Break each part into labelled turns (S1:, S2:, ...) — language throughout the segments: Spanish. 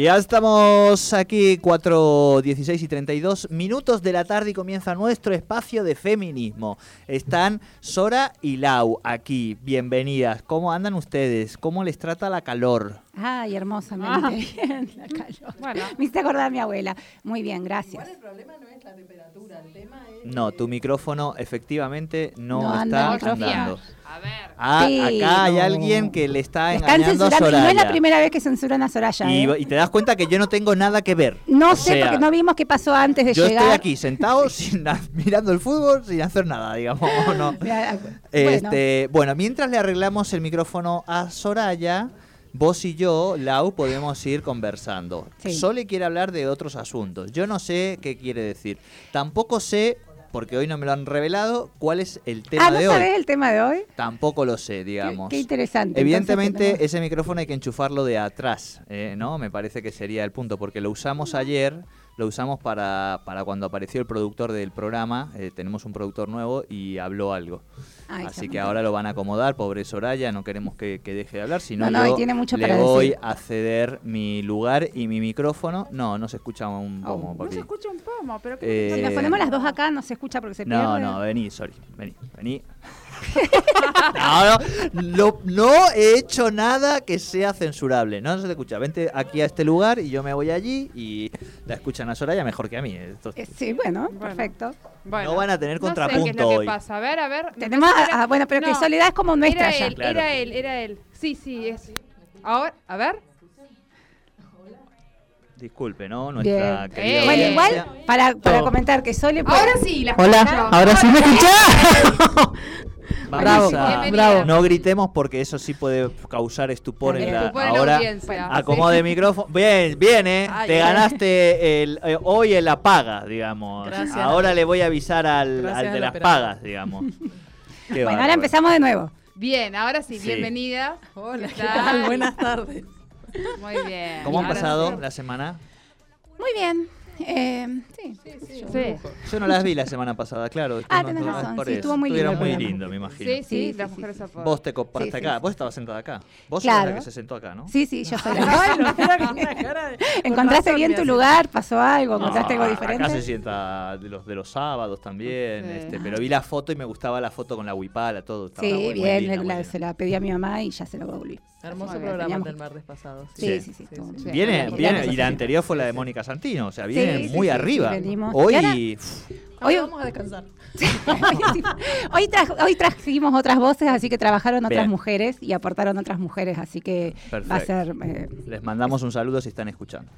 S1: Ya estamos aquí, 4, 16 y 32 minutos de la tarde y comienza nuestro espacio de feminismo. Están Sora y Lau aquí, bienvenidas. ¿Cómo andan ustedes? ¿Cómo les trata la calor?
S2: Ay, hermosamente bien, la calor.
S3: Bueno.
S2: Me hiciste acordar a mi abuela. Muy bien, gracias.
S4: el problema no es la temperatura, el tema es...
S1: No, tu micrófono efectivamente no,
S2: No
S1: está andando.
S3: A ver.
S1: Ah,
S2: Sí,
S1: acá hay alguien que le está
S2: Están
S1: engañando a
S2: censurando, y no es la
S1: Soraya.
S2: primera vez que censuran a Soraya.
S1: Y,
S2: ¿eh?
S1: y te das cuenta que yo no tengo nada que ver.
S2: No
S1: O
S2: sé,
S1: sea,
S2: porque no vimos qué pasó antes de
S1: Yo
S2: llegar.
S1: estoy aquí sentado sin mirando el fútbol sin hacer nada, digamos. ¿no?
S2: Bueno,
S1: Este, bueno. mientras le arreglamos el micrófono a Soraya, vos y yo, Lau, podemos ir conversando.
S2: Sí.
S1: Sole quiere hablar de otros asuntos. Yo no sé qué quiere decir. Tampoco sé, porque hoy no me lo han revelado, cuál es el tema
S2: ah, ¿no
S1: de hoy.
S2: sabés el tema de hoy?
S1: Tampoco lo sé, digamos.
S2: qué interesante.
S1: Evidentemente
S2: Entonces,
S1: ese micrófono hay que enchufarlo de atrás, eh, ¿no? Me parece que sería el punto, porque lo usamos ayer, lo usamos para, para cuando apareció el productor del programa, eh, tenemos un productor nuevo y habló algo.
S2: Ay,
S1: Así que ahora lo van a acomodar, pobre Soraya, no queremos que, que deje de hablar, sino
S2: No, no, tiene mucho
S1: le
S2: para
S1: voy
S2: decir.
S1: a ceder mi lugar y mi micrófono. No, no se escucha un
S2: Oh.
S1: pomo,
S3: No
S1: papi.
S3: se escucha un pomo, pero ¿qué
S1: Eh,
S2: Si nos ponemos las dos acá, no se escucha porque se pierde.
S1: No, no, vení, sorry, vení, vení. no, no, no, no he hecho nada que sea censurable. No se te escucha. Vente aquí a este lugar y yo me voy allí y la escuchan a Soraya mejor que a mí. Esto-
S2: Eh, sí, bueno,
S3: Bueno.
S2: perfecto.
S3: Bueno,
S1: No van a tener
S3: no sé qué es
S1: contrapunto
S3: lo que
S1: hoy.
S3: pasa. A ver, a ver.
S2: Tenemos a- a- bueno, pero que
S3: No,
S2: Soledad es como nuestra
S3: Era
S2: ya.
S3: él,
S1: Claro.
S3: era él, era él. Sí, sí, es. Ahora, a ver.
S1: Disculpe, ¿no? Nuestra
S2: Bien.
S1: querida
S3: Eh.
S2: Bueno, igual, para, para comentar que Sole... puede-
S3: Ahora sí, la
S4: Hola,
S3: escucho.
S4: ahora sí me escuchás.
S1: Vamos
S4: Bravo,
S1: a-
S4: bravo.
S1: No gritemos porque eso sí puede causar estupor en la.
S3: Estupor en la
S1: Ahora,
S3: audiencia.
S1: acomode micrófono. Bien, bien, ¿eh?
S4: Ay,
S1: Te ganaste el, eh, hoy el apaga, digamos.
S4: Gracias.
S1: Ahora le voy a avisar al, de las pagas, digamos. Qué
S2: Bueno, ahora empezamos de nuevo.
S3: Bien, ahora sí,
S1: Sí.
S3: bienvenida.
S4: Hola,
S3: ¿Qué
S4: ¿qué
S3: tal?
S4: Buenas tardes.
S3: Muy bien.
S1: ¿Cómo han pasado
S3: sí.
S1: la semana?
S2: Muy bien. Eh, sí.
S3: Sí.
S1: Yo no las vi la semana pasada, claro.
S2: Ah,
S1: no-
S2: tenés
S1: no-
S2: razón,
S1: por
S2: sí, estuvo muy lindo
S1: muy lindo, me imagino.
S3: Sí, sí,
S2: Sí,
S3: las
S2: sí,
S3: mujeres
S2: sí.
S1: Vos te copaste
S2: Sí, sí,
S1: acá.
S2: sí.
S1: Vos estabas sentada acá. Vos
S2: Claro.
S1: sos la que se sentó acá, ¿no?
S2: Sí, sí, yo soy la
S4: con
S2: ¿Encontraste bien tu lugar? ¿Pasó algo? ¿Encontraste
S1: No,
S2: algo
S1: Acá se
S2: diferente?
S1: sienta de los de los sábados también,
S3: Sí.
S1: este, pero vi la foto y me gustaba la foto con la huipala, todo.
S2: Sí,
S1: muy
S2: bien, se la pedí a mi mamá y ya se lo devolví.
S4: Hermoso programa
S2: teníamos-
S4: del martes pasado.
S2: Sí, sí, sí.
S3: Sí.
S1: Viene,
S2: Sí,
S1: viene,
S2: sí,
S1: y la
S2: sí.
S1: anterior fue la de Mónica Santino, o sea, viene
S2: sí,
S1: muy
S2: sí,
S1: arriba.
S2: Sí, venimos.
S1: Hoy,
S2: ahora-
S4: Hoy
S2: Hoy-
S4: vamos a descansar.
S2: hoy, tra- hoy trajimos otras voces, así que trabajaron otras
S1: Bien.
S2: mujeres y aportaron otras mujeres, así que va a ser... eh,
S1: les mandamos un saludo si están escuchando.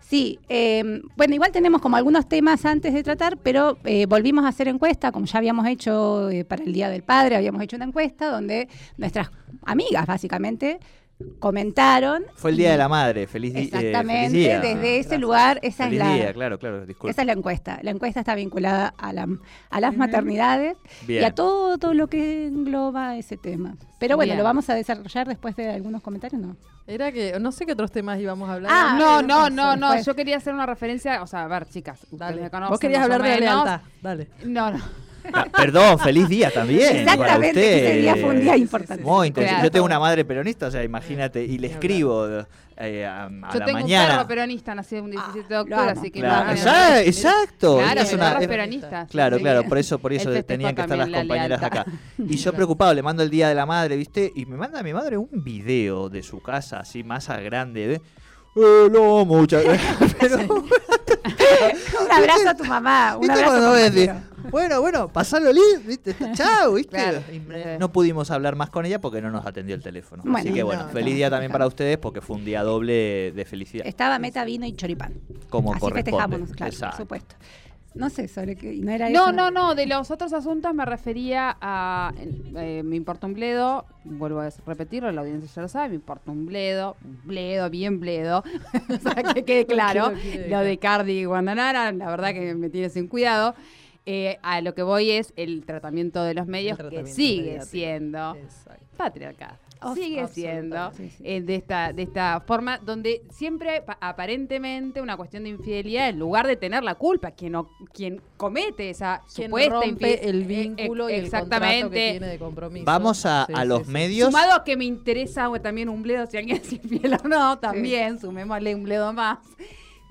S2: Sí, eh, bueno, igual tenemos como algunos temas antes de tratar, pero eh, volvimos a hacer encuesta, como ya habíamos hecho eh, para el Día del Padre, habíamos hecho una encuesta donde nuestras amigas, básicamente, comentaron.
S1: Fue el Día de la Madre, feliz, eh,
S2: Exactamente,
S1: feliz día.
S2: desde ese lugar, esa
S1: Feliz
S2: es la...
S1: día, claro, claro, disculpe.
S2: Esa es la encuesta. La encuesta está vinculada a, la, a las maternidades
S1: Bien.
S2: y a todo, todo lo que engloba ese tema. Pero bueno,
S3: Bien.
S2: lo vamos a desarrollar después de algunos comentarios, ¿no?
S4: Era que no sé qué otros temas íbamos a hablar.
S2: Ah,
S3: No, no, no, no.
S2: Pues-
S3: Yo quería hacer una referencia. O sea, a ver, chicas.
S4: Dale.
S3: me conocen
S4: Vos querías hablar de la lealtad. Dale.
S3: No, no.
S1: Ah, Perdón, feliz día también. para
S2: Exactamente,
S1: usted.
S2: ese día fue un día importante.
S1: Muy interesante.
S3: Claro.
S1: Yo tengo una madre peronista, o sea, imagínate, y le escribo eh, a, a
S3: Yo
S1: la
S3: tengo un perro peronista, nacido un 17 de
S2: lo
S3: octubre, así que
S1: Claro,
S3: no,
S1: exacto,
S3: no,
S1: exacto.
S3: Claro,
S1: Es una-
S3: es
S1: es-
S3: peronista.
S1: Claro,
S3: sí.
S1: claro, por eso, por eso tenían que estar las
S3: la
S1: compañeras
S3: lealtad.
S1: acá. Y yo preocupado, le mando el día de la madre, ¿viste? Y me manda a mi madre un video de su casa, así, más a grande, de. Eh, no, mucha. Pero,
S2: un abrazo a tu mamá. Un
S1: ¿Viste
S2: abrazo
S1: cuando
S2: a tu mamá.
S1: Bueno, bueno, pasalo lindo, ¿viste? Chao, ¿viste?
S3: Claro.
S1: No pudimos hablar más con ella porque no nos atendió el teléfono. Así que bueno,
S4: No,
S1: feliz
S4: no.
S1: día también para ustedes porque fue un día doble de felicidad.
S2: Estaba meta, vino y choripán.
S1: Como
S2: Así
S1: corresponde.
S2: festejamos, claro,
S1: Exacto.
S2: por supuesto. No sé, sobre qué. No, era
S3: No,
S2: eso.
S3: no, no, de los otros asuntos me refería a. eh, me importa un bledo, vuelvo a repetirlo, la audiencia ya lo sabe, me importa un bledo, un bledo, bien bledo. o sea, que quede claro.
S4: lo
S3: de Cardi y Guandanara, la verdad que me tiene sin cuidado. Eh, a lo que voy es el tratamiento de los medios, que sigue
S4: mediático.
S3: siendo
S4: Exacto.
S2: Oh,
S3: Sigue siendo
S2: Sí, sí.
S3: eh, de, esta, de esta forma, donde siempre pa- aparentemente una cuestión de infidelidad, en lugar de tener la culpa, quien, o- quien comete esa
S4: Quien
S3: supuesta
S4: rompe
S3: infidelidad.
S4: el vínculo y el contrato que tiene de compromiso.
S1: Vamos a,
S4: Sí,
S1: a los
S4: sí.
S1: medios.
S3: Sumado a que me interesa o también un bledo, si alguien es infiel o no, también, sumémosle un bledo más.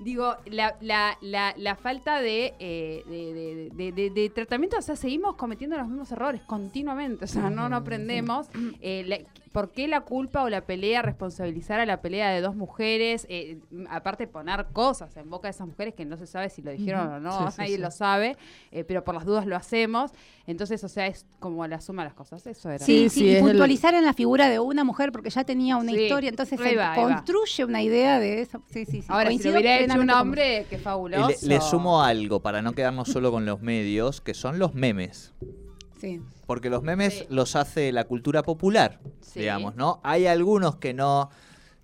S3: Digo, la, la, la, la falta de, eh, de, tratamiento, o sea, seguimos cometiendo los mismos errores continuamente, o sea, no, no aprendemos. Eh, la- ¿Por qué la culpa o la pelea, responsabilizar a la pelea de dos mujeres? Eh, aparte poner cosas en boca de esas mujeres que no se sabe si lo dijeron o no,
S4: Sí,
S3: nadie
S4: sí.
S3: lo sabe, eh, pero por las dudas lo hacemos. Entonces, o sea, es como la suma de las cosas, eso era.
S2: Sí,
S4: Sí,
S2: sí,
S4: sí,
S2: y
S4: el-
S2: puntualizar en la figura de una mujer porque ya tenía una
S3: Sí,
S2: historia, entonces
S3: ahí
S2: se
S3: va,
S2: construye una idea de eso. Sí, sí, sí.
S3: Ahora, si
S2: Coincido
S3: lo hubiera hecho un hombre, qué
S1: Y
S3: fabuloso.
S1: le, le sumo algo para no quedarnos solo con los medios, que son los memes.
S2: Sí.
S1: Porque los memes
S3: Sí.
S1: los hace la cultura popular,
S3: Sí.
S1: digamos, ¿no? Hay algunos que no.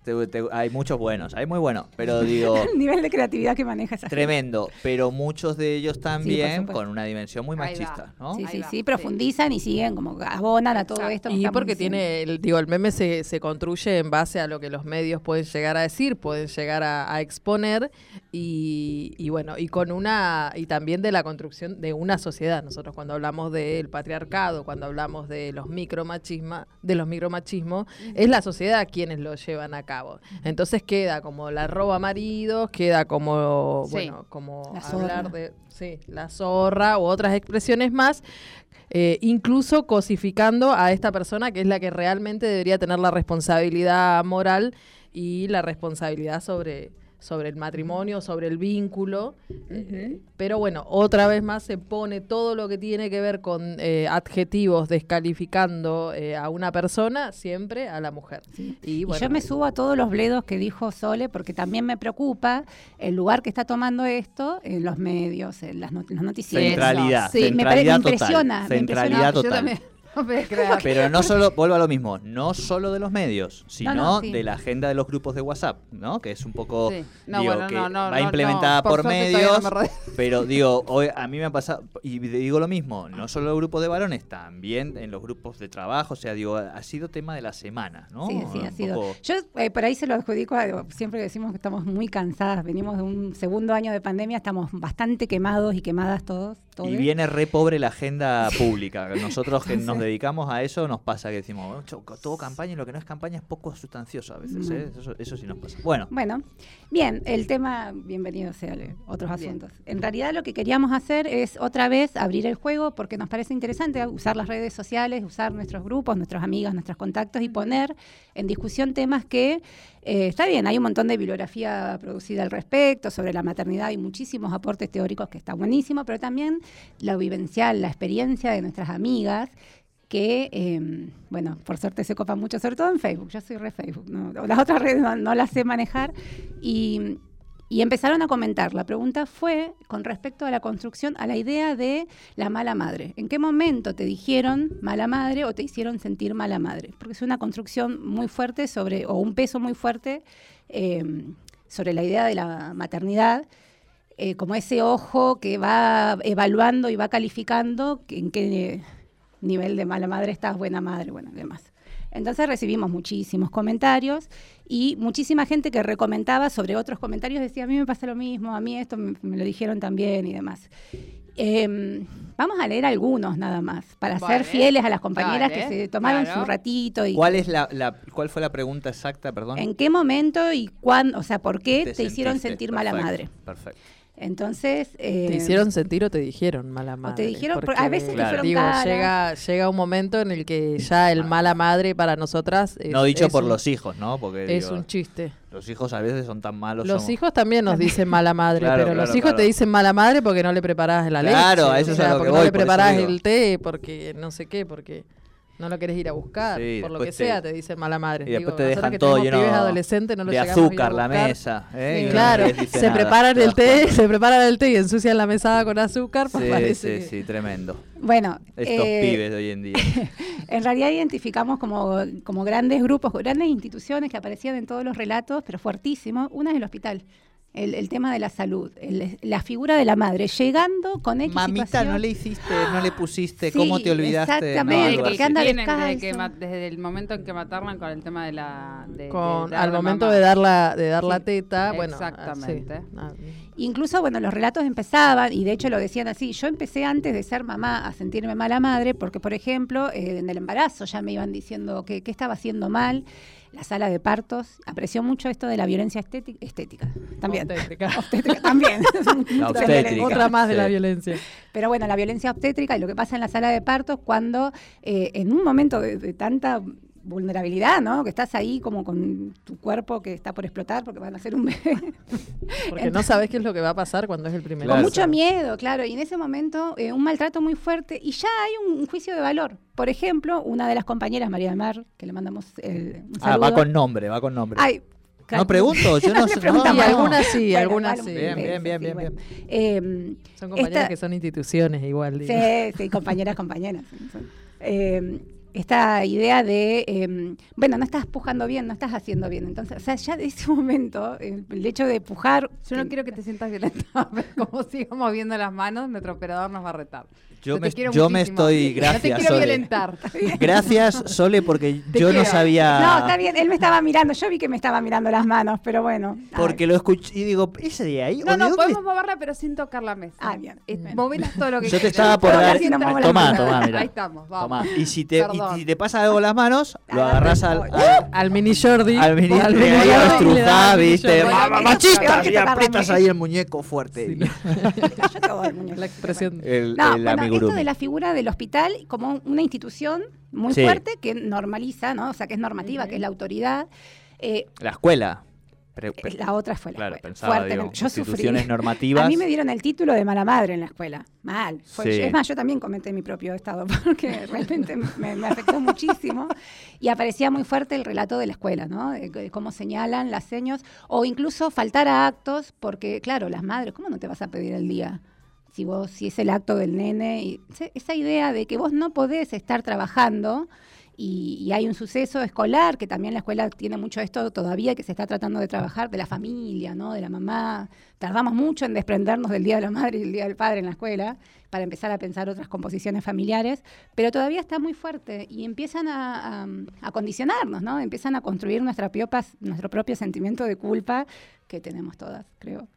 S1: Te- te- hay muchos buenos, hay muy buenos, pero digo,
S2: El nivel de creatividad que maneja esa gente.
S1: tremendo. Pero muchos de ellos también con una dimensión muy machista, ¿no?
S2: Sí, sí, sí, profundizan y siguen como abonan a todo
S3: Exacto.
S2: esto.
S4: Y porque
S2: diciendo.
S4: tiene, el, digo, el meme se, se construye en base a lo que los medios pueden llegar a decir, pueden llegar a, a exponer y, y bueno, y con una, y también de la construcción de una sociedad. Nosotros cuando hablamos del patriarcado, cuando hablamos de los micromachismos, de los micromachismos, es la sociedad quienes lo llevan a cabo. Entonces queda como la roba maridos, queda como,
S3: Sí.
S4: bueno, como
S2: La
S4: hablar de, sí, la zorra u otras expresiones más eh, incluso cosificando a esta persona que es la que realmente debería tener la responsabilidad moral y la responsabilidad sobre, sobre el matrimonio, sobre el vínculo. Eh, pero bueno, otra vez más se pone todo lo que tiene que ver con eh, adjetivos descalificando eh, a una persona, siempre a la mujer. Y,
S2: Y
S4: bueno,
S2: yo me subo a todos los bledos que dijo Sole porque también me preocupa el lugar que está tomando esto en los medios, en las, not- los noticieros.
S1: Centralidad,
S2: Sí, me pare- me
S1: centralidad
S2: impresiona,
S1: total.
S2: me
S1: Centralidad
S2: impresiona.
S3: Yo
S1: total. Pero no solo, vuelvo a lo mismo, no solo de los medios, sino
S2: no, sí.
S1: de la agenda de los grupos de WhatsApp, ¿no? Que es un poco,
S3: Sí. No,
S1: digo,
S3: bueno,
S1: que
S3: no, no,
S1: va
S3: no,
S1: implementada
S3: no. Por
S1: medios,
S3: me
S1: pero digo, hoy a mí me ha pasado, y digo lo mismo, no solo los grupos de varones, también en los grupos de trabajo, o sea, digo, ha sido tema de la semana, ¿no?
S2: Sí, sí, ha sido.
S1: poco-
S2: Yo eh, por ahí se lo adjudico a, siempre decimos que estamos muy cansadas, venimos de un segundo año de pandemia, estamos bastante quemados y quemadas todos. todos.
S1: Y viene re pobre la agenda pública. Nosotros que nos dedicamos a eso nos pasa que decimos, "Oh, todo campaña y lo que no es campaña es poco sustancioso a veces. ¿eh? Eso, eso sí nos pasa. Bueno,
S2: Bueno, bien, el tema, bienvenido sea otros
S3: Bien.
S2: asuntos. En realidad lo que queríamos hacer es otra vez abrir el juego porque nos parece interesante usar las redes sociales, usar nuestros grupos, nuestros amigos, nuestros contactos y poner en discusión temas que, eh, está bien, hay un montón de bibliografía producida al respecto, sobre la maternidad y muchísimos aportes teóricos que está buenísimo, pero también la vivencial, la experiencia de nuestras amigas que, eh, bueno, por suerte se copa mucho, sobre todo en Facebook. Yo soy re Facebook, ¿no? las otras redes no, no las sé manejar. Y, y empezaron a comentar. La pregunta fue con respecto a la construcción, a la idea de la mala madre. ¿En qué momento te dijeron mala madre o te hicieron sentir mala madre? Porque es una construcción muy fuerte sobre, o un peso muy fuerte eh, sobre la idea de la maternidad eh, como ese ojo que va evaluando y va calificando en qué nivel de mala madre estás, buena madre, bueno, y demás. Entonces recibimos muchísimos comentarios y muchísima gente que recomendaba sobre otros comentarios decía, a mí me pasa lo mismo, a mí esto me, me lo dijeron también y demás. Em, vamos a leer algunos nada más, para
S3: Vale.
S2: ser fieles a las compañeras
S3: Dale,
S2: que se tomaron
S3: claro.
S2: su ratito. Y
S1: ¿cuál es la, la- cuál fue la pregunta exacta, perdón?
S2: ¿En qué momento y cuándo, o sea, por qué te, hicieron sentir mala madre?
S1: Perfecto.
S2: Entonces... eh,
S4: ¿Te hicieron sentir o te dijeron mala madre?
S2: te dijeron-
S4: Porque,
S2: a veces te
S1: Claro.
S2: fueron
S4: digo, llega, llega un momento en el que ya el mala madre para nosotras es,
S1: no dicho
S4: es
S1: por
S4: un-
S1: los hijos, ¿no? Porque
S4: es
S1: digo,
S4: un chiste.
S1: los hijos a veces son tan malos.
S4: Los
S1: somos-
S4: hijos también nos dicen mala madre,
S1: Claro,
S4: pero los hijos
S1: claro.
S4: te dicen mala madre porque no le preparás la leche.
S1: Claro, a eso
S4: o
S1: es
S4: sea,
S1: a lo que
S4: porque
S1: voy,
S4: no le preparás el té, porque no sé qué, porque no lo querés ir a buscar,
S1: Sí,
S4: por lo que
S1: te-
S4: sea te dicen mala madre.
S1: Y después
S4: Digo,
S1: te dejan todo lleno
S4: pibes adolescentes no lo
S1: de azúcar la mesa. ¿eh? Y
S4: claro,
S1: no
S4: se
S1: nada,
S4: preparan
S1: ¿te
S4: el té,
S1: cuenta?
S4: se preparan el té y ensucian la mesada con azúcar, pues
S1: Sí,
S4: parece
S1: sí,
S4: que-
S1: sí, tremendo.
S2: Bueno,
S1: Estos
S2: eh,
S1: pibes de hoy en día.
S2: En realidad identificamos como, como grandes grupos, grandes instituciones que aparecían en todos los relatos, pero fuertísimos. Una es el hospital, el, el tema de la salud, el- la figura de la madre, llegando con X
S1: Mamita,
S2: situación.
S1: no le hiciste, no le pusiste,
S2: Sí,
S1: ¿cómo te olvidaste?
S2: exactamente,
S1: No,
S2: porque anda
S3: desde, que desde el momento en que maternan con el tema de la... De,
S4: con, al momento
S3: mamá.
S4: de dar la, de dar la teta, bueno,
S3: exactamente.
S4: ah, sí. Ah,
S2: Incluso, bueno, los relatos empezaban, y de hecho lo decían así, yo empecé antes de ser mamá a sentirme mala madre, porque, por ejemplo, eh, en el embarazo ya me iban diciendo que, que estaba haciendo mal, la sala de partos, apreció mucho esto de la violencia estética, estética también.
S4: Obstétrica.
S2: Obstétrica también.
S1: La obstétrica.
S4: Otra más de la violencia.
S2: Pero bueno, la violencia obstétrica y lo que pasa en la sala de partos cuando eh, en un momento de, de tanta vulnerabilidad, ¿no? Que estás ahí como con tu cuerpo que está por explotar porque van a hacer un bebé.
S4: Porque no sabes qué es lo que va a pasar cuando es el primer.
S2: Con mucho miedo, claro. Y en ese momento eh, un maltrato muy fuerte y ya hay un, un juicio de valor. Por ejemplo, una de las compañeras, María del Mar, que le mandamos el, un
S1: Ah,
S2: saludo.
S1: va con nombre, va con nombre.
S2: Ay,
S1: No pregunto, yo no sé, no, no.
S4: algunas sí,
S2: Bueno,
S4: algunas sí.
S1: Bien, bien, bien, bien,
S2: bueno. Eh,
S4: Son compañeras
S2: esta-
S4: que son instituciones igual. digo.
S2: Sí, sí, compañeras, compañeras. Eh, esta idea de, eh, bueno, no estás pujando bien, no estás haciendo bien. Entonces, o sea, ya de ese momento, el, el hecho de pujar...
S3: Yo no
S2: eh,
S3: quiero que te sientas violentada, pero como sigamos viendo las manos, nuestro operador nos va a retar.
S1: Yo
S3: te
S1: me,
S3: quiero
S1: yo me estoy,
S3: No te
S1: gracias,
S3: quiero
S1: Sole.
S3: violentar.
S1: Gracias, Sole, porque
S3: Te
S1: yo no sabía.
S2: No, está bien, él me estaba mirando, yo vi que me estaba mirando las manos, pero bueno.
S1: Porque lo escuché y digo, ¿ese de ahí? ¿O
S3: No, no,
S1: dónde
S3: podemos moverla, pero sin tocar la mesa.
S2: Ah, bien.
S3: Eh,
S2: Bien.
S3: movelas todo lo que
S1: Yo te estaba por dar. Tomá, tomá, mira.
S3: Ahí estamos, vamos.
S1: Y si te, y si te pasa algo las manos, lo
S2: Agarra
S1: agarras al, al,
S4: Al mini Jordi.
S1: al mini lo
S4: Jordi
S1: ¿viste? Machista, y aprietas ahí el muñeco fuerte.
S2: Yo te voy, muñeco.
S4: La expresión.
S1: El,
S2: No,
S1: el
S2: bueno, esto de la figura del hospital como una institución muy
S1: Sí.
S2: fuerte que normaliza, ¿no? O sea, que es normativa, que es la autoridad. Eh,
S1: La escuela. Pre- pre-
S2: la otra fue la
S1: claro,
S2: escuela.
S1: pensaba,
S2: Fuertemente.
S1: digo,
S2: yo sufrí.
S1: instituciones normativas.
S2: A mí me dieron el título de mala madre en la escuela. Mal. Fue-
S1: Sí.
S2: Es más, yo también comenté mi propio estado porque realmente me, me afectó muchísimo. Y aparecía muy fuerte el relato de la escuela, ¿no? De, de cómo señalan las señas o incluso faltar a actos porque, claro, las madres, ¿cómo no te vas a pedir el día? Si vos, si es el acto del nene, y esa idea de que vos no podés estar trabajando y, hay un suceso escolar, que también la escuela tiene mucho esto todavía, que se está tratando de trabajar, de la familia, ¿no? de la mamá. Tardamos mucho en desprendernos del Día de la Madre y el Día del Padre en la escuela, para empezar a pensar otras composiciones familiares, pero todavía está muy fuerte y empiezan a, a- condicionarnos, ¿no? empiezan a construir nuestra piopas- nuestro propio sentimiento de culpa que tenemos todas, creo.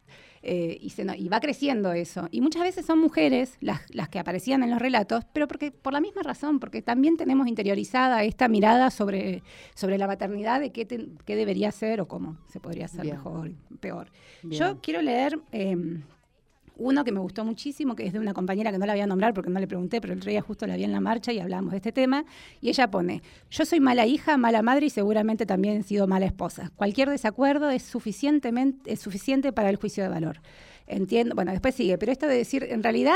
S2: Eh, y, se no- y va creciendo eso. Y muchas veces son mujeres las, las que aparecían en los relatos, pero porque por la misma razón, porque también tenemos interiorizada esta mirada sobre, sobre la maternidad de qué, te- qué debería ser o cómo se podría hacer
S3: Bien.
S2: mejor, peor.
S3: Bien.
S2: Yo quiero leer eh, uno que me gustó muchísimo, que es de una compañera que no la voy a nombrar porque no le pregunté, pero el otro día justo la vi en la marcha y hablamos de este tema. Y ella pone, yo soy mala hija, mala madre y seguramente también he sido mala esposa. Cualquier desacuerdo es, suficientemente, es suficiente para el juicio de valor. Entiendo, bueno, después sigue, pero esto de decir, en realidad,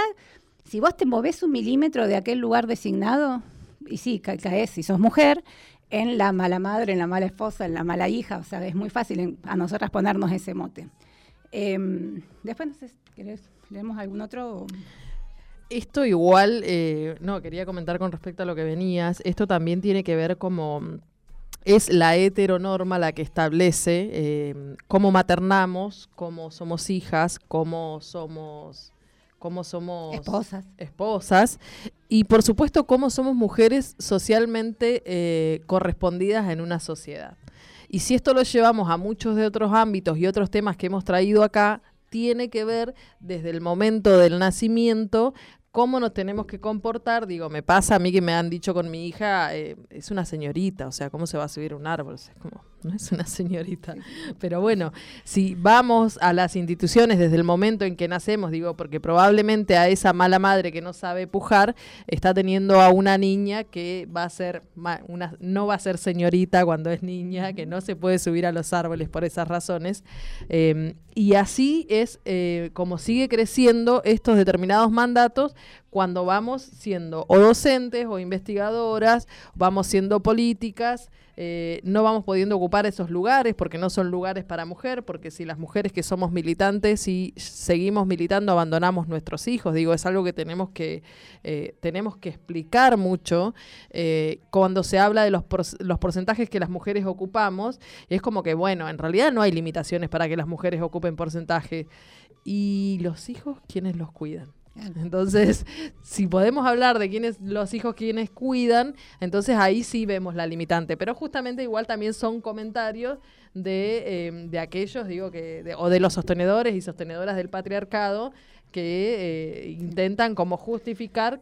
S2: si vos te movés un milímetro de aquel lugar designado, y sí, ca- caes, si sos mujer, en la mala madre, en la mala esposa, en la mala hija, o sea, es muy fácil a nosotras ponernos ese mote. Em, después, no sé, ¿querés, leemos algún otro?
S4: Esto igual, eh, no, quería comentar con respecto a lo que venías, esto también tiene que ver como es la heteronorma la que establece eh, cómo maternamos, cómo somos hijas, cómo somos, cómo somos
S2: Esposas.
S4: esposas y por supuesto cómo somos mujeres socialmente eh, correspondidas en una sociedad. Y si esto lo llevamos a muchos de otros ámbitos y otros temas que hemos traído acá, tiene que ver desde el momento del nacimiento cómo nos tenemos que comportar. Digo, me pasa a mí que me han dicho con mi hija, eh, es una señorita, o sea, ¿cómo se va a subir un árbol? O sea, como, no es una señorita. Pero bueno, si vamos a las instituciones desde el momento en que nacemos, digo, porque probablemente a esa mala madre que no sabe pujar, está teniendo a una niña que va a ser, una, no va a ser señorita cuando es niña, que no se puede subir a los árboles por esas razones. Eh, y así es eh, como sigue creciendo estos determinados mandatos cuando vamos siendo o docentes o investigadoras, vamos siendo políticas, eh, no vamos pudiendo ocupar esos lugares porque no son lugares para mujer, porque si las mujeres que somos militantes y seguimos militando abandonamos nuestros hijos, digo, es algo que tenemos que, eh, tenemos que explicar mucho eh, cuando se habla de los, por- los porcentajes que las mujeres ocupamos, es como que, bueno, en realidad no hay limitaciones para que las mujeres ocupen porcentaje. ¿Y los hijos quiénes los cuidan? Entonces, si podemos hablar de quiénes los hijos quienes cuidan, entonces ahí sí vemos la limitante. Pero justamente igual también son comentarios de, eh, de aquellos, digo, que o de los sostenedores y sostenedoras del patriarcado que eh, intentan como justificar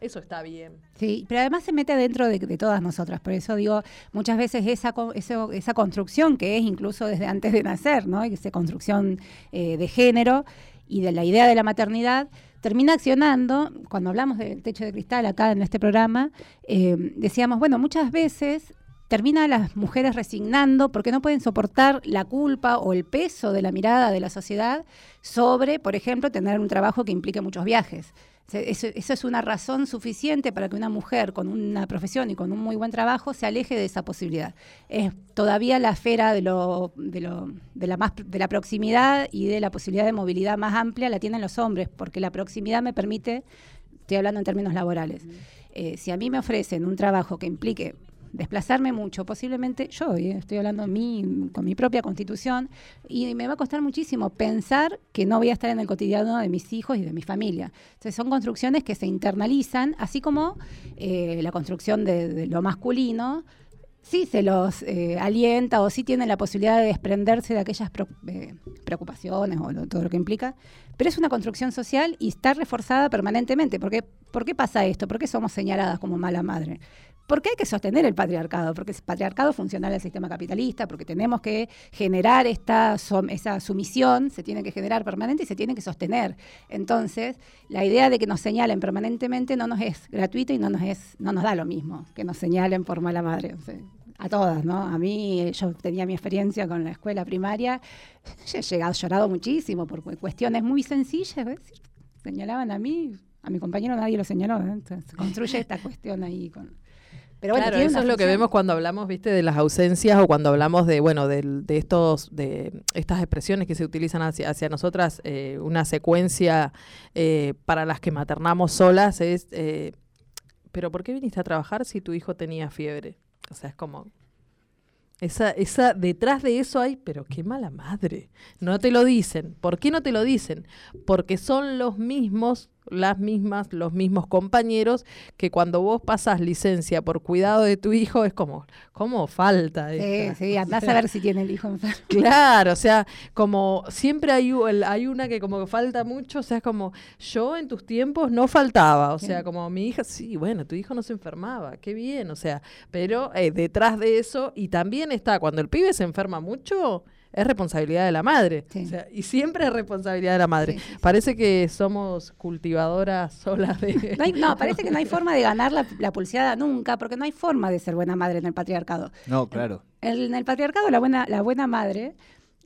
S4: eso está bien.
S2: Sí, pero además se mete dentro de, todas nosotras. Por eso digo, muchas veces esa, esa construcción que es incluso desde antes de nacer, ¿no? Esa construcción eh, de género y de la idea de la maternidad, termina accionando, cuando hablamos del techo de cristal acá en este programa, eh, decíamos, bueno, muchas veces termina las mujeres resignando porque no pueden soportar la culpa o el peso de la mirada de la sociedad sobre, por ejemplo, tener un trabajo que implique muchos viajes. Eso es una razón suficiente para que una mujer con una profesión y con un muy buen trabajo se aleje de esa posibilidad. Es todavía la esfera de, lo, de, lo- de la, más, de la proximidad y de la posibilidad de movilidad más amplia la tienen los hombres, porque la proximidad me permite, estoy hablando en términos laborales, eh, si a mí me ofrecen un trabajo que implique desplazarme mucho, posiblemente yo, estoy hablando con mi propia constitución, y me va a costar muchísimo pensar que no voy a estar en el cotidiano de mis hijos y de mi familia. Entonces son construcciones que se internalizan, así como eh, la construcción de, lo masculino, sí se los eh, alienta o sí tienen la posibilidad de desprenderse de aquellas eh, preocupaciones o todo lo que implica, pero es una construcción social y está reforzada permanentemente. ¿Por qué pasa esto? ¿Por qué somos señaladas como mala madre? Porque hay que sostener el patriarcado, porque el patriarcado funcional al sistema capitalista, porque tenemos que generar esta esa sumisión, se tiene que generar permanente y se tiene que sostener. Entonces, la idea de que nos señalen permanentemente no nos es gratuita y no nos es, no nos da lo mismo que nos señalen por mala madre. A todas, ¿no? A mí, eh, yo tenía mi experiencia con la escuela primaria, he llegado, llorado muchísimo por cu- cuestiones muy sencillas, ¿ves? Señalaban a mí, a mi compañero nadie lo señaló, ¿eh? Entonces, se construye esta cuestión ahí con... Pero bueno,
S4: claro, eso es lo que vemos cuando hablamos, viste, de las ausencias o cuando hablamos de, bueno, del- de, estos, de estas expresiones que se utilizan hacia, hacia nosotras, eh, una secuencia eh, para las que maternamos solas es, eh, pero ¿por qué viniste a trabajar si tu hijo tenía fiebre? O sea, es como esa, esa, detrás de eso hay, pero qué mala madre. No te lo dicen. ¿Por qué no te lo dicen? Porque son los mismos, las mismas, los mismos compañeros que cuando vos pasas licencia por cuidado de tu hijo es como, ¿cómo falta?
S2: Sí,
S4: esta?
S2: sí, andás a ver si tiene el hijo enfermo.
S4: Claro, o sea, como siempre hay, hay una que como que falta mucho, o sea, es como yo en tus tiempos no faltaba, o sea,
S2: Bien.
S4: como mi hija, sí, bueno, tu hijo no se enfermaba, qué bien, o sea, pero eh, detrás de eso, y también está, cuando el pibe se enferma mucho, es responsabilidad de la madre,
S2: Sí.
S4: o sea, y siempre es responsabilidad de la madre.
S2: Sí, sí, sí.
S4: Parece que somos cultivadoras solas de...
S2: No, hay- no, parece que no hay forma de ganar la, la pulseada nunca, porque no hay forma de ser buena madre en el patriarcado.
S1: No, claro.
S2: En el patriarcado la buena, la buena madre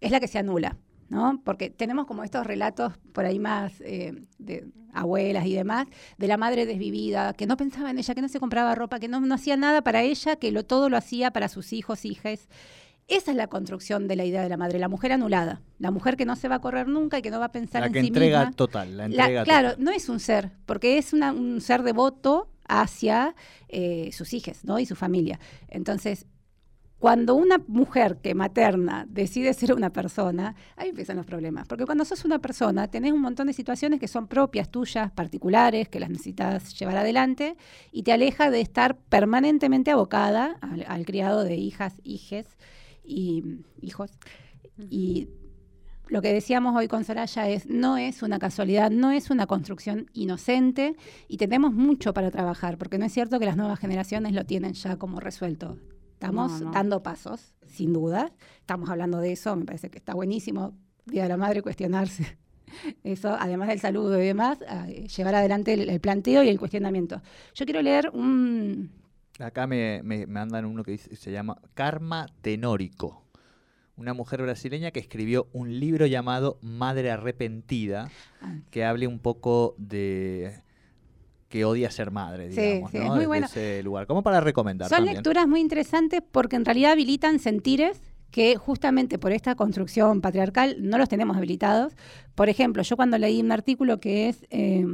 S2: es la que se anula, ¿no? Porque tenemos como estos relatos por ahí más eh, de abuelas y demás, de la madre desvivida, que no pensaba en ella, que no se compraba ropa, que no, no hacía nada para ella, que lo, todo lo hacía para sus hijos, hijas. Esa es la construcción de la idea de la madre, la mujer anulada, la mujer que no se va a correr nunca y que no va a pensar
S1: La
S2: en
S1: que
S2: sí
S1: entrega
S2: misma.
S1: total, la
S2: La-
S1: entrega
S2: claro,
S1: total.
S2: no es un ser, porque es una- un ser devoto hacia eh, sus hijas ¿no? y su familia. Entonces, cuando una mujer que materna decide ser una persona, ahí empiezan los problemas. Porque cuando sos una persona, tenés un montón de situaciones que son propias tuyas, particulares, que las necesitas llevar adelante, y te aleja de estar permanentemente abocada al, al criado de hijas, hijes y hijos. Y lo que decíamos hoy con Soraya es, no es una casualidad, no es una construcción inocente y tenemos mucho para trabajar, porque no es cierto que las nuevas generaciones lo tienen ya como resuelto. Estamos
S3: No, no.
S2: dando pasos, sin duda. Estamos hablando de eso, me parece que está buenísimo. Día de la Madre, cuestionarse. Eso, además del saludo y demás, llevar adelante el, el planteo y el cuestionamiento. Yo quiero leer un...
S1: Acá me, me mandan uno que dice- se llama Karma Tenórico. Una mujer brasileña que escribió un libro llamado Madre Arrepentida,
S2: Ah.
S1: que hable un poco de que odia ser madre,
S2: Sí,
S1: digamos,
S2: sí,
S1: ¿no?
S2: es muy
S1: Desde
S2: bueno.
S1: ese lugar. Como para recomendar
S2: Son
S1: también.
S2: lecturas muy interesantes porque en realidad habilitan sentires que justamente por esta construcción patriarcal no los tenemos habilitados. Por ejemplo, yo cuando leí un artículo que es eh,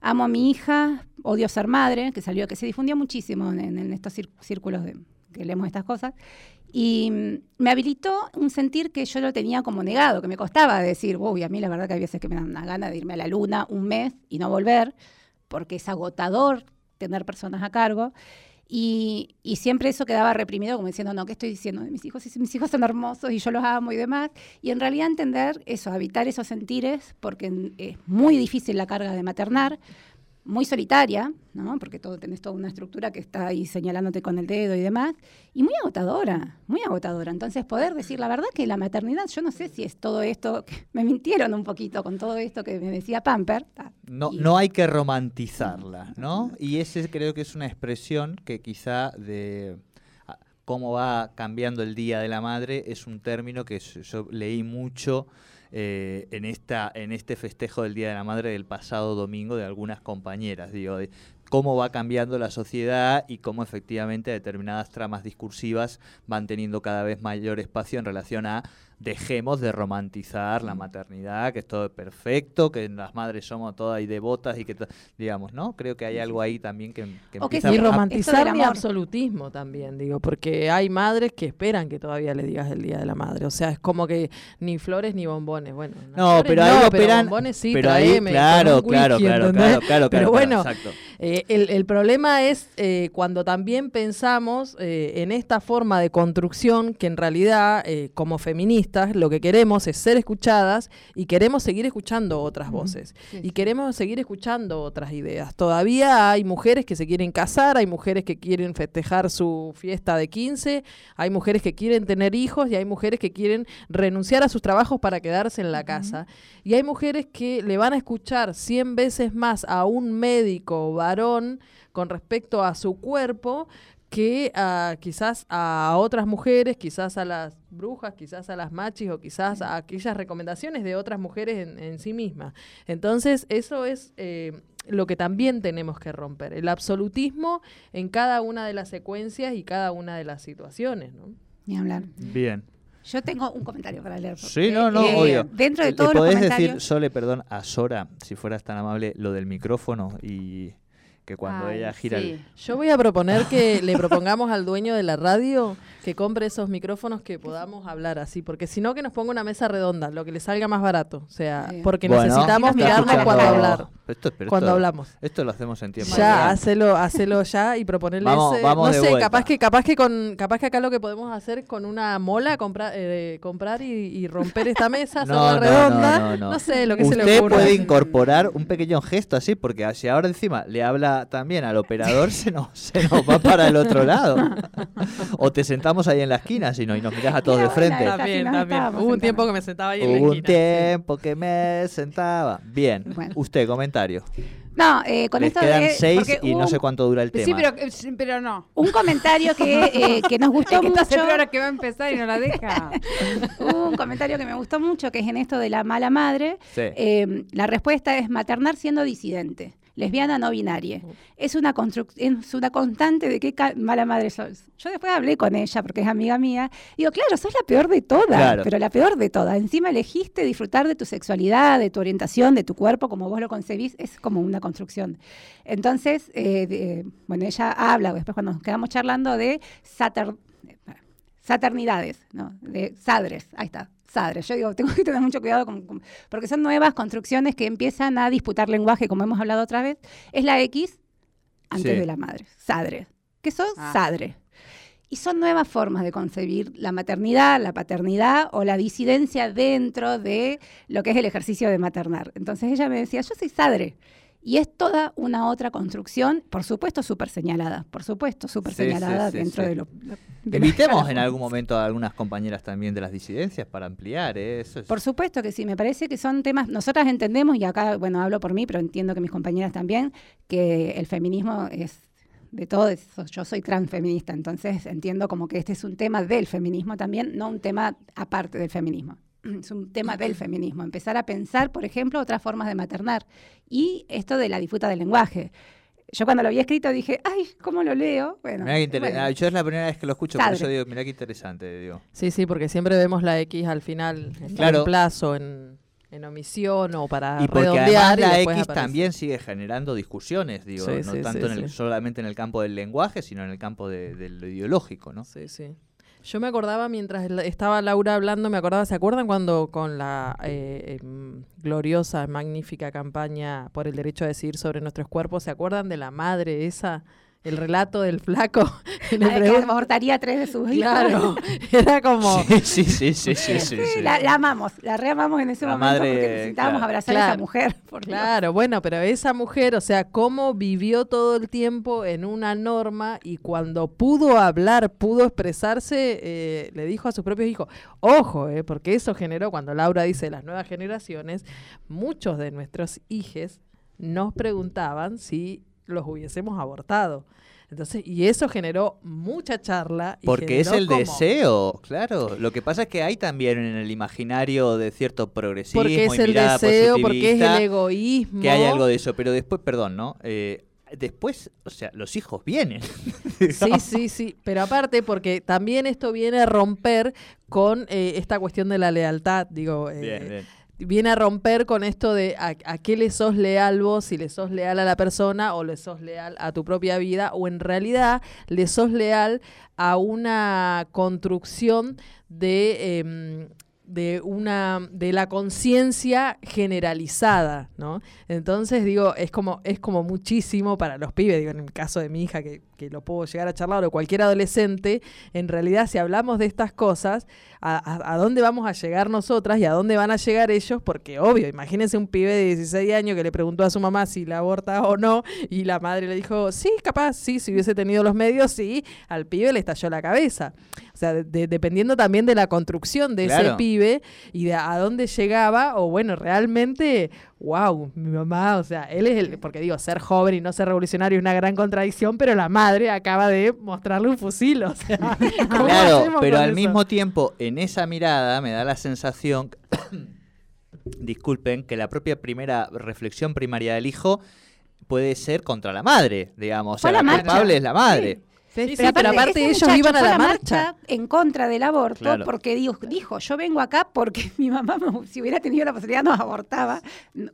S2: Amo a mi hija, odio ser madre, que salió, que se difundió muchísimo en, en estos círculos de, que leemos estas cosas, y mm, me habilitó un sentir que yo lo tenía como negado, que me costaba decir, uy, a mí la verdad que hay veces que me dan una gana de irme a la luna un mes y no volver, porque es agotador tener personas a cargo. Y, y siempre eso quedaba reprimido, como diciendo, no, ¿qué estoy diciendo de mis hijos? Mis hijos son hermosos y yo los amo y demás. Y en realidad entender eso, habitar esos sentires, porque es muy difícil la carga de maternar, muy solitaria, ¿no? Porque todo, tenés toda una estructura que está ahí señalándote con el dedo y demás, y muy agotadora, muy agotadora. Entonces, poder decir la verdad que la maternidad, yo no sé si es todo esto, que me mintieron un poquito con todo esto que me decía Pamper. ta,
S1: No,
S2: y-
S1: no hay que romantizarla, ¿no? Y ese creo que es una expresión que quizá de ah, cómo va cambiando el Día de la Madre es un término que yo leí mucho eh, en, esta, en este festejo del Día de la Madre del pasado domingo de algunas compañeras, digo, de cómo va cambiando la sociedad y cómo efectivamente determinadas tramas discursivas van teniendo cada vez mayor espacio en relación a dejemos de romantizar la maternidad, que es todo perfecto, que las madres somos todas y devotas y que, digamos, ¿no? Creo que hay algo ahí también que, que
S2: O que
S1: empieza
S2: sí,
S4: Y
S1: a-
S2: Esto
S4: romantizar mi absolutismo también, digo, porque hay madres que esperan que todavía le digas el Día de la Madre. O sea, es como que ni flores ni bombones. Bueno,
S1: No, pero ahí
S4: no,
S1: operan.
S4: bombones sí,
S1: pero ahí, claro, claro, claro, claro, claro,
S4: Pero bueno. Eh, el, el problema es eh, cuando también pensamos eh, en esta forma de construcción que en realidad, eh, como feministas, lo que queremos es ser escuchadas y queremos seguir escuchando otras voces
S3: Sí,
S4: y queremos seguir escuchando otras ideas. Todavía hay mujeres que se quieren casar, hay mujeres que quieren festejar su fiesta de 15, hay mujeres que quieren tener hijos y hay mujeres que quieren renunciar a sus trabajos para quedarse en la casa. Y hay mujeres que le van a escuchar 100 veces más a un médico varón con respecto a su cuerpo que a, quizás a otras mujeres, quizás a las brujas, quizás a las machis o quizás a aquellas recomendaciones de otras mujeres en, en sí mismas. Entonces, eso es eh, lo que también tenemos que romper, el absolutismo en cada una de las secuencias y cada una de las situaciones. ¿no?
S2: Ni hablar.
S1: Bien.
S2: Yo tengo un comentario para leer.
S1: Sí, no, no,
S2: eh,
S1: obvio.
S2: Dentro de
S1: ¿Le
S2: todos los
S1: podés
S2: comentarios.
S1: decir, Sole, perdón, a Sora, si fueras tan amable, lo del micrófono y que cuando
S3: Ay,
S1: ella gira
S3: sí.
S1: el...
S4: Yo voy a proponer que le propongamos al dueño de la radio que compre esos micrófonos que podamos hablar así, porque si no que nos ponga una mesa redonda, lo que le salga más barato, o sea,
S2: Sí.
S4: porque
S1: Bueno,
S4: necesitamos mirarnos cuando hablar,
S1: Esto- pero
S4: cuando
S1: esto-
S4: hablamos.
S1: Esto lo hacemos en tiempo
S4: Ya,
S1: real.
S4: hacelo, hacelo ya y proponerle
S1: Vamos-
S4: ese-
S1: vamos
S4: no
S1: de
S4: sé,
S1: vuelta.
S4: capaz que, capaz que con, capaz que acá lo que podemos hacer con una mola, comprar, eh, comprar y, y romper esta mesa,
S1: No,
S4: hacerla
S1: no,
S4: redonda,
S1: no, no, no.
S4: sé lo que se le
S1: Usted
S4: ocurra.
S1: puede incorporar un pequeño gesto así, porque si ahora encima le habla también al operador, se nos, se nos va para el otro lado. o te sentamos ahí en la esquina, si no, y nos mirás a todos de frente.
S4: También, también. Hubo un tiempo que me sentaba ahí en la
S1: Hubo un
S4: esquina.
S1: tiempo que me sentaba. Bien,
S2: Bueno.
S1: usted, comentario.
S2: No, eh, con
S1: Les
S2: esto
S1: quedan
S2: de-
S1: seis y no sé cuánto dura el tema.
S3: Sí, pero, eh, sí, pero no.
S2: Un comentario que, eh, que nos gustó mucho.
S3: segura que va a empezar y no la deja.
S2: Hubo un comentario que me gustó mucho, que es en esto de la mala madre.
S1: Sí.
S2: Eh, la respuesta es maternar siendo disidente, lesbiana no binaria. Es una, es una constante de qué mala madre sos. Yo después hablé con ella, porque es amiga mía. Digo, claro, sos la peor de todas,
S1: Claro.
S2: pero la peor de todas. Encima elegiste disfrutar de tu sexualidad, de tu orientación, de tu cuerpo, como vos lo concebís, es como una construcción. Entonces, eh, de- bueno, ella habla, después cuando nos quedamos charlando, de sater- saternidades, ¿no? De sadres, ahí está, sadres. Yo digo, tengo que tener mucho cuidado con- con- porque son nuevas construcciones que empiezan a disputar lenguaje, como hemos hablado otra vez. Es la X antes
S1: Sí.
S2: de la madre, sadre. ¿Qué sos?
S3: Ah.
S2: Sadre. Y son nuevas formas de concebir la maternidad, la paternidad o la disidencia dentro de lo que es el ejercicio de maternar. Entonces ella me decía, yo soy sadre. Y es toda una otra construcción, por supuesto, súper señalada, por supuesto, súper
S1: Sí,
S2: señalada
S1: sí,
S2: dentro
S1: sí.
S2: de lo... de
S1: Invitemos en algún momento a algunas compañeras también de las disidencias para ampliar ¿eh? eso. es-
S2: Por supuesto que sí, me parece que son temas, nosotras entendemos, y acá, bueno, hablo por mí, pero entiendo que mis compañeras también, que el feminismo es de todo eso. Yo soy transfeminista, entonces entiendo como que este es un tema del feminismo también, no un tema aparte del feminismo. Es un tema del feminismo. Empezar a pensar, por ejemplo, otras formas de maternar. Y esto de la disputa del lenguaje. Yo cuando lo había escrito dije, ay, ¿cómo lo leo? Bueno,
S1: Mirá
S2: bueno.
S1: ah, yo es la primera vez que lo escucho, por
S2: Sadre.
S1: eso digo, mirá qué interesante, digo.
S4: Sí, sí, porque siempre vemos la X al final, en
S1: Claro.
S4: plazo, en, en omisión o para
S1: Y porque
S4: redondear. y
S1: la X
S4: aparece.
S1: también sigue generando discusiones, digo,
S4: Sí,
S1: no
S4: sí,
S1: tanto
S4: sí,
S1: en el-
S4: sí.
S1: solamente en el campo del lenguaje, sino en el campo de, de lo ideológico, ¿no?
S4: Sí, sí. Yo me acordaba mientras estaba Laura hablando, me acordaba, ¿se acuerdan cuando con la eh, em, gloriosa, magnífica campaña por el derecho a decidir sobre nuestros cuerpos, ¿se acuerdan de la madre esa? El relato del flaco. le
S2: Ay, que abortaría a tres de sus hijos.
S4: claro, era como...
S1: Sí, sí, sí, sí, sí, sí,
S2: Sí,
S1: sí.
S2: La, la amamos, la reamamos en ese
S1: La
S2: momento
S1: madre,
S2: porque necesitábamos
S1: claro.
S2: abrazar a esa mujer. por.
S4: Claro, bueno, pero esa mujer, o sea, cómo vivió todo el tiempo en una norma y cuando pudo hablar, pudo expresarse, eh, le dijo a sus propios hijos, ojo, eh, porque eso generó, cuando Laura dice las nuevas generaciones, muchos de nuestros hijos nos preguntaban si los hubiésemos abortado. Entonces, y eso generó mucha charla. y
S1: Porque es el
S4: como-
S1: deseo, claro. Lo que pasa es que hay también en el imaginario de cierto progresismo
S4: Porque es
S1: y
S4: el
S1: mirada
S4: deseo, porque es el egoísmo.
S1: que hay algo de eso. Pero después, perdón, ¿no? Eh, después, o sea, los hijos vienen.
S4: Sí, sí, sí, pero aparte porque también esto viene a romper con eh, esta cuestión de la lealtad, digo, eh,
S1: Bien, bien.
S4: Viene a romper con esto de a, a qué le sos leal vos, si le sos leal a la persona o le sos leal a tu propia vida, o en realidad le sos leal a una construcción de... em, de una de la conciencia generalizada, ¿no? Entonces digo, es como es como muchísimo para los pibes, digo, en el caso de mi hija que, que lo puedo llegar a charlar o cualquier adolescente, en realidad si hablamos de estas cosas, a, a- dónde vamos a llegar nosotras y a dónde van a llegar ellos, porque obvio, imagínense un pibe de 16 años que le preguntó a su mamá si la aborta o no, y la madre le dijo, sí, capaz, sí, si hubiese tenido los medios, sí, al pibe le estalló la cabeza. O sea, de- de- dependiendo también de la construcción de ese pibe y de a dónde llegaba, o bueno, realmente, wow, mi mamá, o sea, él es el, porque digo, ser joven y no ser revolucionario es una gran contradicción, pero la madre acaba de mostrarle un fusil, o sea, ¿cómo
S1: Claro, pero
S4: con
S1: al
S4: eso?
S1: mismo tiempo, en esa mirada me da la sensación, disculpen, que la propia primera reflexión primaria del hijo puede ser contra la madre, digamos. O sea,
S2: la
S1: culpable es la madre.
S4: Sí, sí, pero aparte
S2: ese
S4: ellos
S2: muchacho
S4: iban a
S2: fue
S4: la marcha.
S2: en contra del aborto
S1: Claro.
S2: porque dijo, dijo, yo vengo acá porque mi mamá, me- si hubiera tenido la posibilidad, nos abortaba.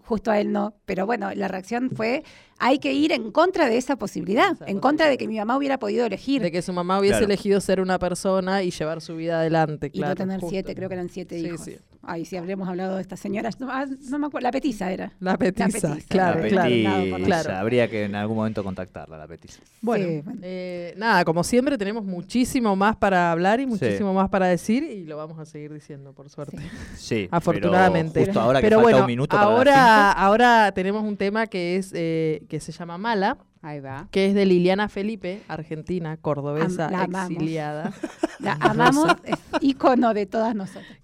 S2: Justo a él no. Pero bueno, la reacción fue, hay que ir en contra de esa posibilidad,
S4: Esa
S2: en contra de que mi mamá hubiera podido elegir
S4: De que su mamá hubiese
S1: Claro.
S4: elegido ser una persona y llevar su vida adelante,
S2: y
S4: claro.
S2: no tener
S4: justo.
S2: siete, creo que eran siete
S4: Sí,
S2: hijos.
S4: Sí.
S2: Ay, si habremos hablado de esta señora, no, ah, no me acuerdo, la petiza era.
S4: La petiza,
S2: petiza.
S4: claro,
S1: la
S4: claro.
S1: petiza,
S2: por
S4: claro.
S1: habría que en algún momento contactarla, la petiza.
S4: Bueno,
S2: Sí, bueno.
S4: eh, nada, como siempre tenemos muchísimo más para hablar y muchísimo más para decir y lo vamos a seguir diciendo, por suerte.
S1: Sí,
S4: Afortunadamente.
S1: Pero justo ahora que
S4: Pero
S1: falta
S4: bueno,
S1: un minuto para las
S4: ahora, ahora tenemos un tema que es eh, que se llama Mala,
S3: Ahí va.
S4: que es de Liliana Felipe, argentina, cordobesa,
S2: Am- la amamos.
S4: exiliada.
S2: La amamos, es ícono de todas nosotras.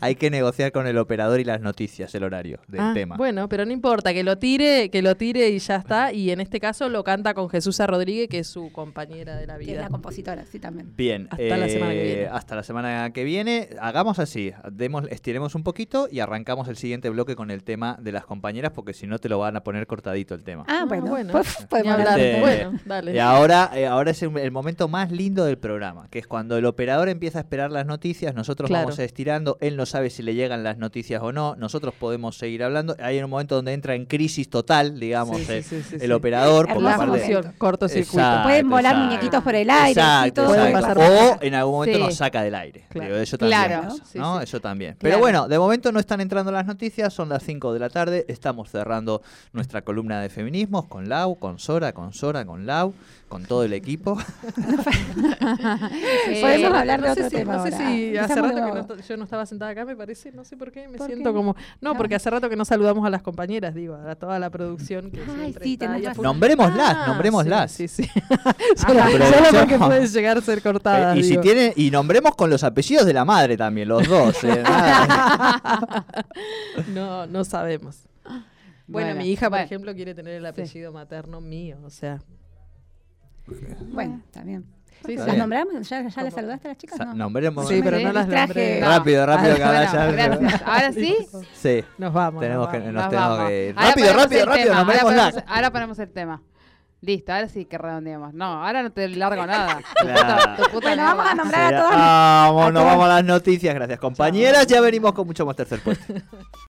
S1: Hay que negociar con el operador y las noticias, el horario del
S4: Ah,
S1: tema.
S4: Bueno, pero no importa, que lo tire, que lo tire y ya está. Y en este caso lo canta con Jesús Rodríguez, que es su compañera de la
S2: Que es
S4: vida.
S2: la compositora, sí, también.
S1: Bien,
S4: Hasta la semana que
S1: eh,
S4: viene.
S1: Hasta la semana que viene. Hagamos así, demos, estiremos un poquito y arrancamos el siguiente bloque con el tema de las compañeras, porque si no te lo van a poner cortadito el tema.
S2: Ah,
S4: Ah,
S2: bueno,
S4: bueno.
S2: pues podemos
S4: hablar. Bueno, dale.
S1: Y ahora, eh, ahora es el, el momento más lindo del programa, que es cuando el operador empieza a esperar las noticias, nosotros
S4: Claro.
S1: vamos estirando hablando, él no sabe si le llegan las noticias o no, nosotros podemos seguir hablando. Hay un momento donde entra en crisis total, digamos,
S4: Sí, sí, sí, sí,
S1: el
S4: sí.
S1: operador, por la
S4: fusión, cortocircuito.
S1: Exacto,
S2: Pueden volar
S1: exacto.
S2: muñequitos por el aire.
S1: Exacto,
S4: pasar
S1: O en algún momento
S3: Sí.
S1: nos saca del aire.
S4: Claro.
S1: Digo, eso también.
S3: Claro.
S4: Sí,
S1: ¿no?
S4: sí.
S1: Eso también.
S3: Claro.
S1: Pero bueno, de momento no están entrando las noticias, son las 5 de la tarde, estamos cerrando nuestra columna de feminismos con Lau, con Sora, con Sora, con Lau, con todo el equipo.
S3: Eh,
S2: Podemos hablar de
S4: no sé
S2: otro
S4: si,
S2: tema
S4: No sé
S2: ahora.
S4: si hace rato que no yo no estaba sentada acá, me parece, no sé por qué, me
S2: ¿Por
S4: siento
S2: qué?
S4: como... No, porque hace rato que no saludamos a las compañeras, digo, a toda la producción que
S2: Ay,
S4: siempre
S2: sí,
S4: está ahí.
S1: Nombrémoslas,
S4: Ah,
S1: nombrémoslas.
S4: Sí, sí. sí. Solo, solo porque pueden llegar a ser cortadas.
S1: Eh, y si
S4: digo.
S1: tiene, y nombremos con los apellidos de la madre también, los dos. eh,
S4: no, no sabemos. Bueno,
S3: Bueno,
S4: mi hija, por
S3: bueno.
S4: ejemplo, quiere tener el apellido materno mío, o sea.
S2: Bueno, está bien.
S4: Sí,
S1: Está
S2: ¿Las
S1: bien.
S2: nombramos? ¿Ya, ya las saludaste a las chicas? No.
S1: Nombremos.
S4: Sí, pero no las nombré.
S1: Rápido, rápido, que ahora
S3: Bueno,
S1: ya-
S3: gracias. Ahora sí.
S1: Sí,
S4: Nos vamos.
S1: tenemos
S4: nos
S1: que,
S4: vamos.
S1: nos
S3: Nos
S1: tenemos
S3: vamos.
S1: que ir. Rápido, rápido, rápido,
S3: tema, ahora ponemos- Ahora ponemos el tema. Listo, ahora sí que redondeamos. No, ahora no te largo nada. Tu
S1: Claro.
S3: puta- tu puta
S2: Bueno, vamos a nombrar a
S1: Sí,
S2: todas.
S1: Vamos,
S2: a
S1: nos vamos a las noticias. Gracias, compañeras. Ya venimos con mucho más tercer puesto.